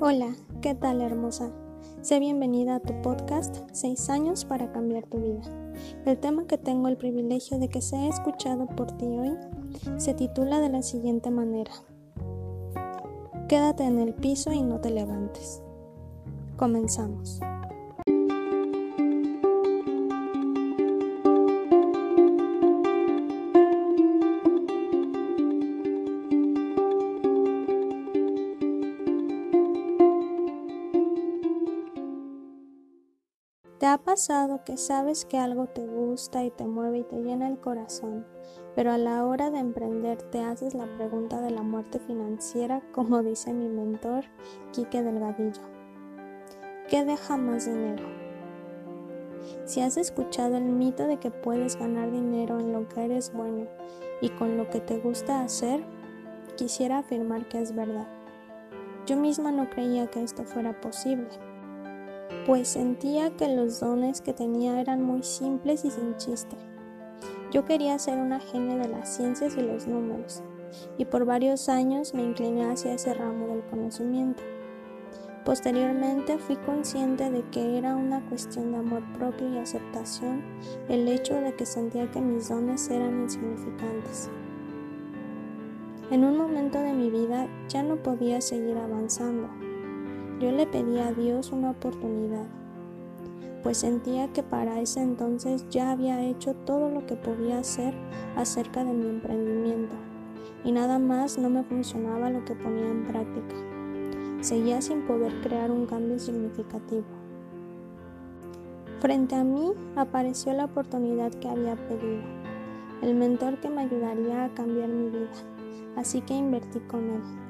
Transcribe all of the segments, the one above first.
Hola, ¿qué tal hermosa? Sé bienvenida a tu podcast 6 años para cambiar tu vida. El tema que tengo el privilegio de que sea escuchado por ti hoy se titula de la siguiente manera. Quédate en el piso y no te levantes. Comenzamos. Ha pasado que sabes que algo te gusta y te mueve y te llena el corazón, pero a la hora de emprender te haces la pregunta de la muerte financiera, como dice mi mentor, Quique Delgadillo? ¿Qué deja más dinero? Si has escuchado el mito de que puedes ganar dinero en lo que eres bueno y con lo que te gusta hacer, quisiera afirmar que es verdad. Yo misma no creía que esto fuera posible pues sentía que los dones que tenía eran muy simples y sin chiste. Yo quería ser una genia de las ciencias y los números, y por varios años me incliné hacia ese ramo del conocimiento. Posteriormente fui consciente de que era una cuestión de amor propio y aceptación el hecho de que sentía que mis dones eran insignificantes. En un momento de mi vida ya no podía seguir avanzando yo le pedí a Dios una oportunidad, pues sentía que para ese entonces ya había hecho todo lo que podía hacer acerca de mi emprendimiento y nada más no me funcionaba lo que ponía en práctica. Seguía sin poder crear un cambio significativo. Frente a mí apareció la oportunidad que había pedido, el mentor que me ayudaría a cambiar mi vida, así que invertí con él.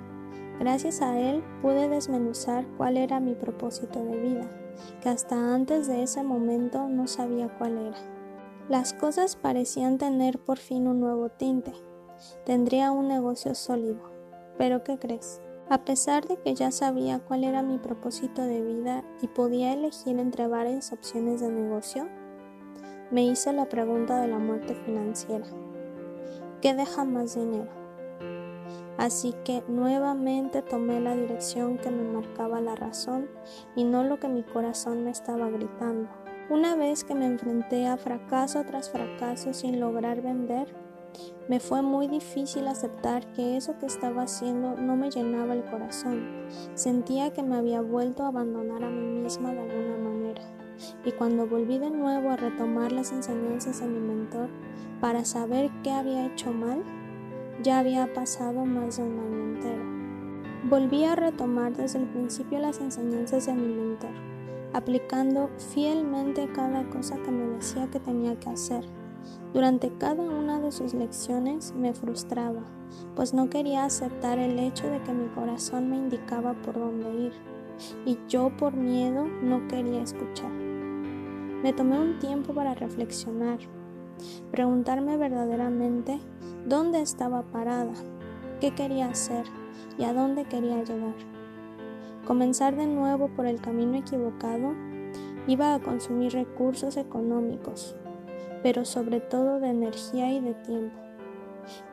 Gracias a él pude desmenuzar cuál era mi propósito de vida, que hasta antes de ese momento no sabía cuál era. Las cosas parecían tener por fin un nuevo tinte. Tendría un negocio sólido. Pero ¿qué crees? A pesar de que ya sabía cuál era mi propósito de vida y podía elegir entre varias opciones de negocio, me hice la pregunta de la muerte financiera. ¿Qué deja más dinero? Así que nuevamente tomé la dirección que me marcaba la razón y no lo que mi corazón me estaba gritando. Una vez que me enfrenté a fracaso tras fracaso sin lograr vender, me fue muy difícil aceptar que eso que estaba haciendo no me llenaba el corazón. Sentía que me había vuelto a abandonar a mí misma de alguna manera. Y cuando volví de nuevo a retomar las enseñanzas de mi mentor para saber qué había hecho mal, ya había pasado más de un año entero. Volví a retomar desde el principio las enseñanzas de mi mentor, aplicando fielmente cada cosa que me decía que tenía que hacer. Durante cada una de sus lecciones me frustraba, pues no quería aceptar el hecho de que mi corazón me indicaba por dónde ir, y yo por miedo no quería escuchar. Me tomé un tiempo para reflexionar, preguntarme verdaderamente dónde estaba parada, qué quería hacer y a dónde quería llegar. Comenzar de nuevo por el camino equivocado iba a consumir recursos económicos, pero sobre todo de energía y de tiempo,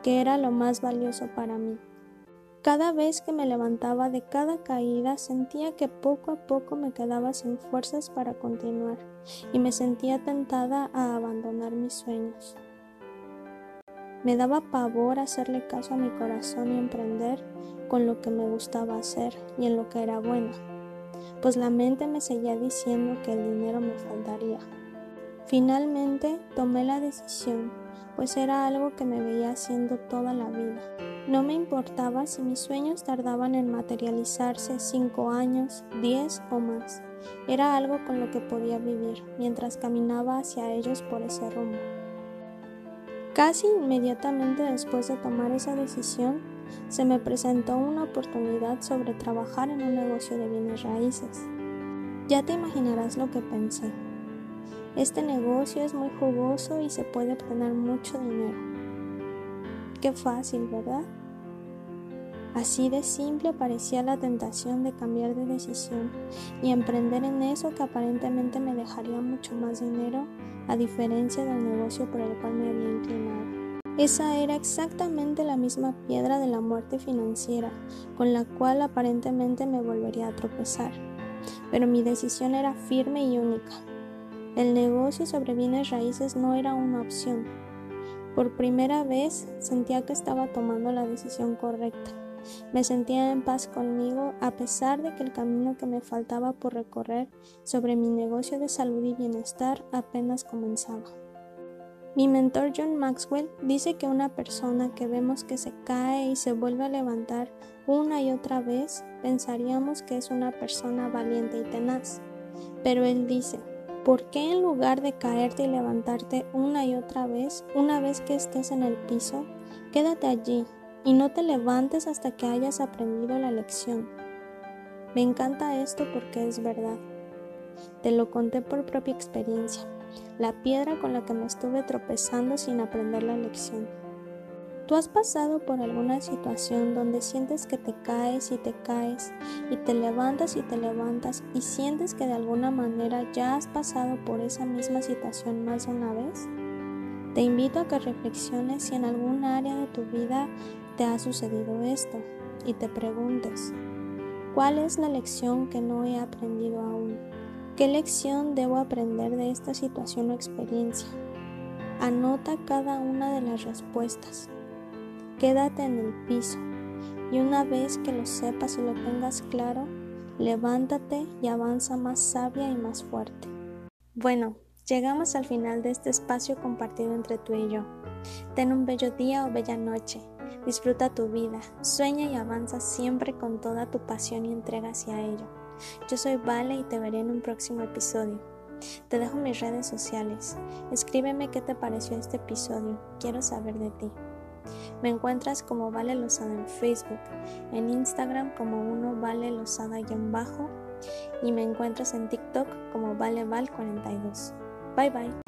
que era lo más valioso para mí. Cada vez que me levantaba de cada caída sentía que poco a poco me quedaba sin fuerzas para continuar y me sentía tentada a abandonar mis sueños. Me daba pavor hacerle caso a mi corazón y emprender con lo que me gustaba hacer y en lo que era buena, pues la mente me seguía diciendo que el dinero me faltaría. Finalmente tomé la decisión, pues era algo que me veía haciendo toda la vida. No me importaba si mis sueños tardaban en materializarse cinco años, diez o más. Era algo con lo que podía vivir mientras caminaba hacia ellos por ese rumbo. Casi inmediatamente después de tomar esa decisión, se me presentó una oportunidad sobre trabajar en un negocio de bienes raíces. Ya te imaginarás lo que pensé. Este negocio es muy jugoso y se puede obtener mucho dinero. Qué fácil, ¿verdad? Así de simple parecía la tentación de cambiar de decisión y emprender en eso que aparentemente me dejaría mucho más dinero a diferencia del negocio por el cual me había inclinado. Esa era exactamente la misma piedra de la muerte financiera con la cual aparentemente me volvería a tropezar. Pero mi decisión era firme y única. El negocio sobre bienes raíces no era una opción. Por primera vez sentía que estaba tomando la decisión correcta. Me sentía en paz conmigo a pesar de que el camino que me faltaba por recorrer sobre mi negocio de salud y bienestar apenas comenzaba. Mi mentor John Maxwell dice que una persona que vemos que se cae y se vuelve a levantar una y otra vez, pensaríamos que es una persona valiente y tenaz. Pero él dice, ¿por qué en lugar de caerte y levantarte una y otra vez, una vez que estés en el piso, quédate allí y no te levantes hasta que hayas aprendido la lección. Me encanta esto porque es verdad. Te lo conté por propia experiencia, la piedra con la que me estuve tropezando sin aprender la lección. ¿Tú has pasado por alguna situación donde sientes que te caes y te caes y te levantas y te levantas y sientes que de alguna manera ya has pasado por esa misma situación más de una vez? Te invito a que reflexiones si en algún área de tu vida te ha sucedido esto y te preguntes, ¿cuál es la lección que no he aprendido aún? ¿Qué lección debo aprender de esta situación o experiencia? Anota cada una de las respuestas. Quédate en el piso y una vez que lo sepas y lo tengas claro, levántate y avanza más sabia y más fuerte. Bueno, llegamos al final de este espacio compartido entre tú y yo. Ten un bello día o bella noche. Disfruta tu vida, sueña y avanza siempre con toda tu pasión y entrega hacia ello. Yo soy Vale y te veré en un próximo episodio. Te dejo mis redes sociales. Escríbeme qué te pareció este episodio. Quiero saber de ti. Me encuentras como Vale Lozada en Facebook, en Instagram como uno Vale Lozada-bajo y me encuentras en TikTok como ValeVal42. Bye bye.